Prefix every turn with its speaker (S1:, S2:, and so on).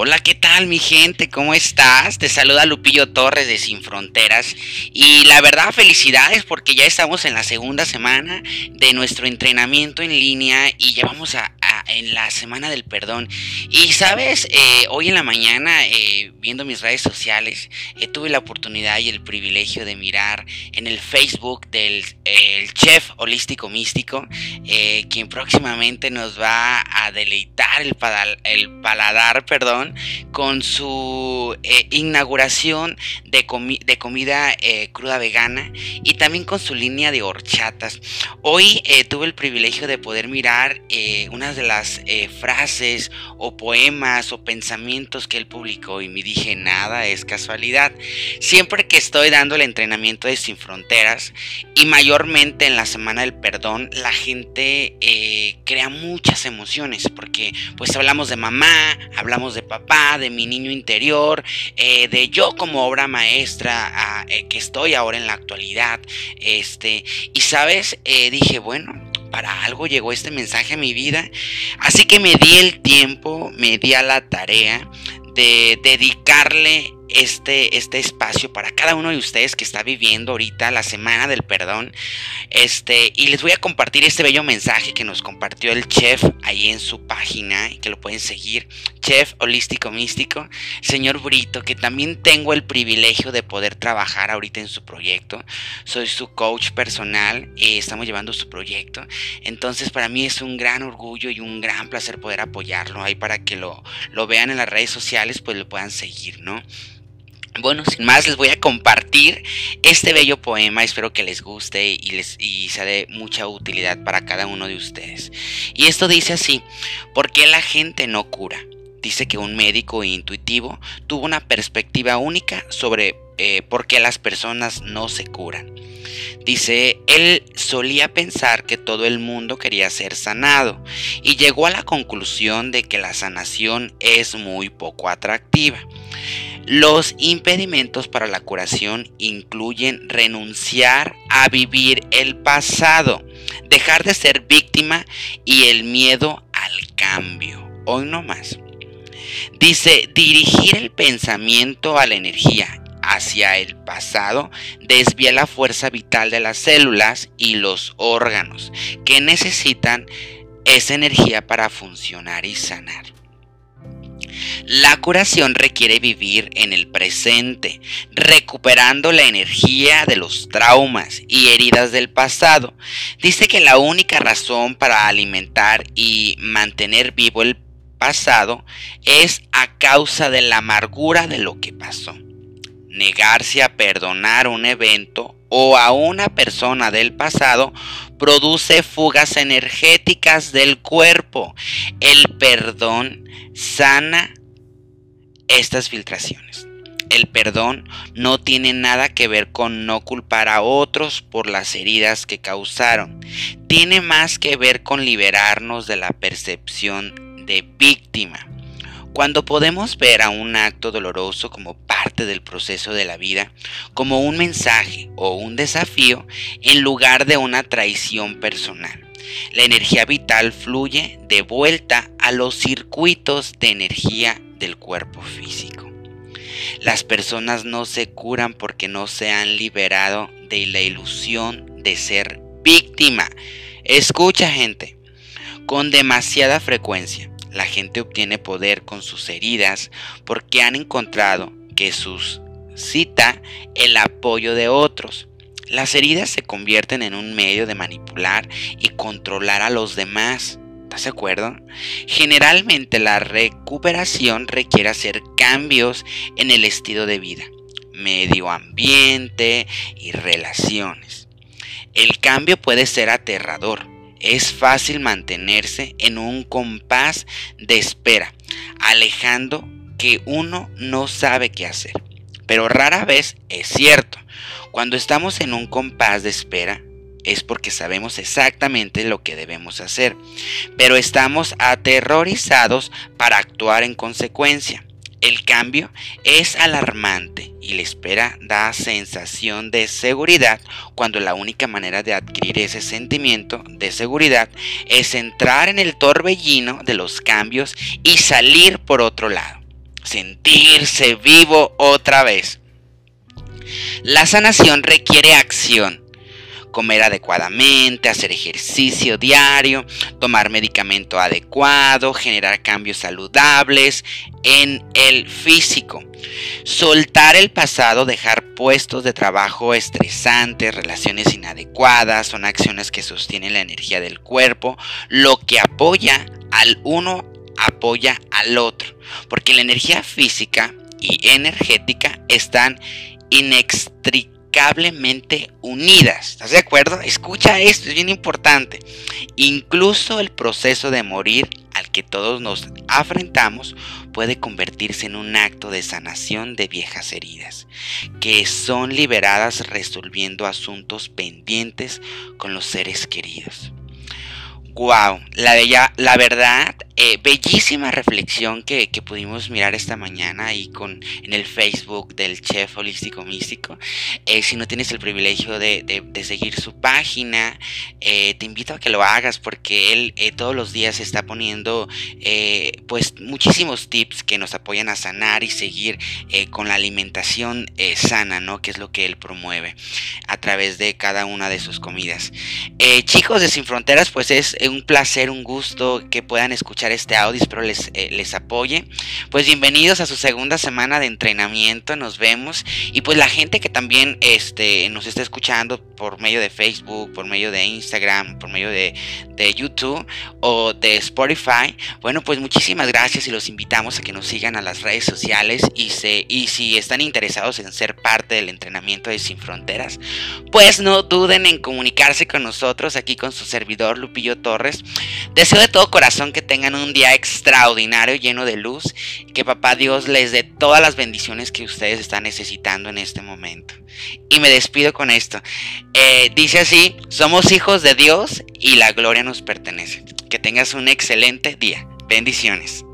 S1: Hola, ¿qué tal mi gente? ¿Cómo estás? Te saluda Lupillo Torres de Sin Fronteras y la verdad felicidades porque ya estamos en la segunda semana de nuestro entrenamiento en línea y ya vamos a, en la semana del perdón. Y sabes, eh, hoy en la mañana eh, viendo mis redes sociales eh, tuve la oportunidad y el privilegio de mirar en el Facebook del chef holístico místico quien próximamente nos va a deleitar el, paladar, perdón con su inauguración de, de comida cruda vegana y también con su línea de horchatas. Hoy tuve el privilegio de poder mirar unas de las frases o poemas o pensamientos que él publicó y me dije nada es casualidad. Siempre que estoy dando el entrenamiento de Sin Fronteras y mayormente en la Semana del Perdón, la gente crea muchas emociones porque pues hablamos de mamá, hablamos de papá, de mi niño interior, eh, de yo como obra maestra ah, eh, que estoy ahora en la actualidad. Este, y sabes, eh, dije, bueno, para algo llegó este mensaje a mi vida. Así que me di el tiempo, me di a la tarea de dedicarle este, este espacio para cada uno de ustedes que está viviendo ahorita la semana del perdón. Este, y les voy a compartir este bello mensaje que nos compartió el chef ahí en su página que lo pueden seguir. Chef holístico místico, señor Brito, que también tengo el privilegio de poder trabajar ahorita en su proyecto. Soy su coach personal y estamos llevando su proyecto. Entonces, para mí es un gran orgullo y un gran placer poder apoyarlo ahí para que lo, lo vean en las redes sociales, pues lo puedan seguir, ¿no? Bueno, sin más les voy a compartir este bello poema, espero que les guste y, les, y sea de mucha utilidad para cada uno de ustedes. Y esto dice así, ¿por qué la gente no cura? Dice que un médico intuitivo tuvo una perspectiva única sobre eh, por qué las personas no se curan. Dice, él solía pensar que todo el mundo quería ser sanado y llegó a la conclusión de que la sanación es muy poco atractiva. Los impedimentos para la curación incluyen renunciar a vivir el pasado, dejar de ser víctima y el miedo al cambio. Hoy no más. Dice, dirigir el pensamiento a la energía hacia el pasado desvía la fuerza vital de las células y los órganos que necesitan esa energía para funcionar y sanar. La curación requiere vivir en el presente, recuperando la energía de los traumas y heridas del pasado. Dice que la única razón para alimentar y mantener vivo el pasado es a causa de la amargura de lo que pasó. Negarse a perdonar un evento o a una persona del pasado produce fugas energéticas del cuerpo. El perdón sana estas filtraciones. El perdón no tiene nada que ver con no culpar a otros por las heridas que causaron. Tiene más que ver con liberarnos de la percepción de víctima. Cuando podemos ver a un acto doloroso como parte del proceso de la vida, como un mensaje o un desafío, en lugar de una traición personal. La energía vital fluye de vuelta a los circuitos de energía del cuerpo físico. Las personas no se curan porque no se han liberado de la ilusión de ser víctima. Escucha gente, con demasiada frecuencia la gente obtiene poder con sus heridas porque han encontrado que suscita el apoyo de otros. Las heridas se convierten en un medio de manipular y controlar a los demás. ¿Estás de acuerdo? Generalmente la recuperación requiere hacer cambios en el estilo de vida, medio ambiente y relaciones. El cambio puede ser aterrador. Es fácil mantenerse en un compás de espera, alejando que uno no sabe qué hacer. Pero rara vez es cierto. Cuando estamos en un compás de espera, es porque sabemos exactamente lo que debemos hacer, pero estamos aterrorizados para actuar en consecuencia. El cambio es alarmante y la espera da sensación de seguridad cuando la única manera de adquirir ese sentimiento de seguridad es entrar en el torbellino de los cambios y salir por otro lado. sentirse vivo otra vez. La sanación requiere acción comer adecuadamente, hacer ejercicio diario, tomar medicamento adecuado, generar cambios saludables en el físico. Soltar el pasado, dejar puestos de trabajo estresantes, relaciones inadecuadas, son acciones que sostienen la energía del cuerpo, lo que apoya al uno apoya al otro, porque la energía física y energética están unidas. ¿Estás de acuerdo? Escucha esto, es bien importante. Incluso el proceso de morir al que todos nos afrentamos puede convertirse en un acto de sanación de viejas heridas, que son liberadas resolviendo asuntos pendientes con los seres queridos. Wow, la, bella, la verdad eh, bellísima reflexión que, pudimos mirar esta mañana ahí con, en el Facebook del chef holístico místico. Eh, si no tienes el privilegio de, seguir su página, eh, te invito a que lo hagas porque él todos los días está poniendo pues muchísimos tips que nos apoyan a sanar y seguir con la alimentación sana, ¿no? Que es lo que él promueve a través de cada una de sus comidas. chicos de Sin Fronteras, pues es un placer, un gusto que puedan escuchar este audio, espero les, eh, les apoye. Pues bienvenidos a su segunda semana de entrenamiento, nos vemos. Y pues la gente que también este, nos está escuchando por medio de Facebook, por medio de Instagram, por medio de, de YouTube o de Spotify, bueno, pues muchísimas gracias y los invitamos a que nos sigan a las redes sociales y, se, y si están interesados en ser parte del entrenamiento de Sin Fronteras, pues no duden en comunicarse con nosotros aquí con su servidor Lupillo Torres. Deseo de todo corazón que tengan un día extraordinario, lleno de luz. Que papá Dios les dé todas las bendiciones que ustedes están necesitando en este momento. Y me despido con esto. Eh, dice así, somos hijos de Dios y la gloria nos pertenece. Que tengas un excelente día. Bendiciones.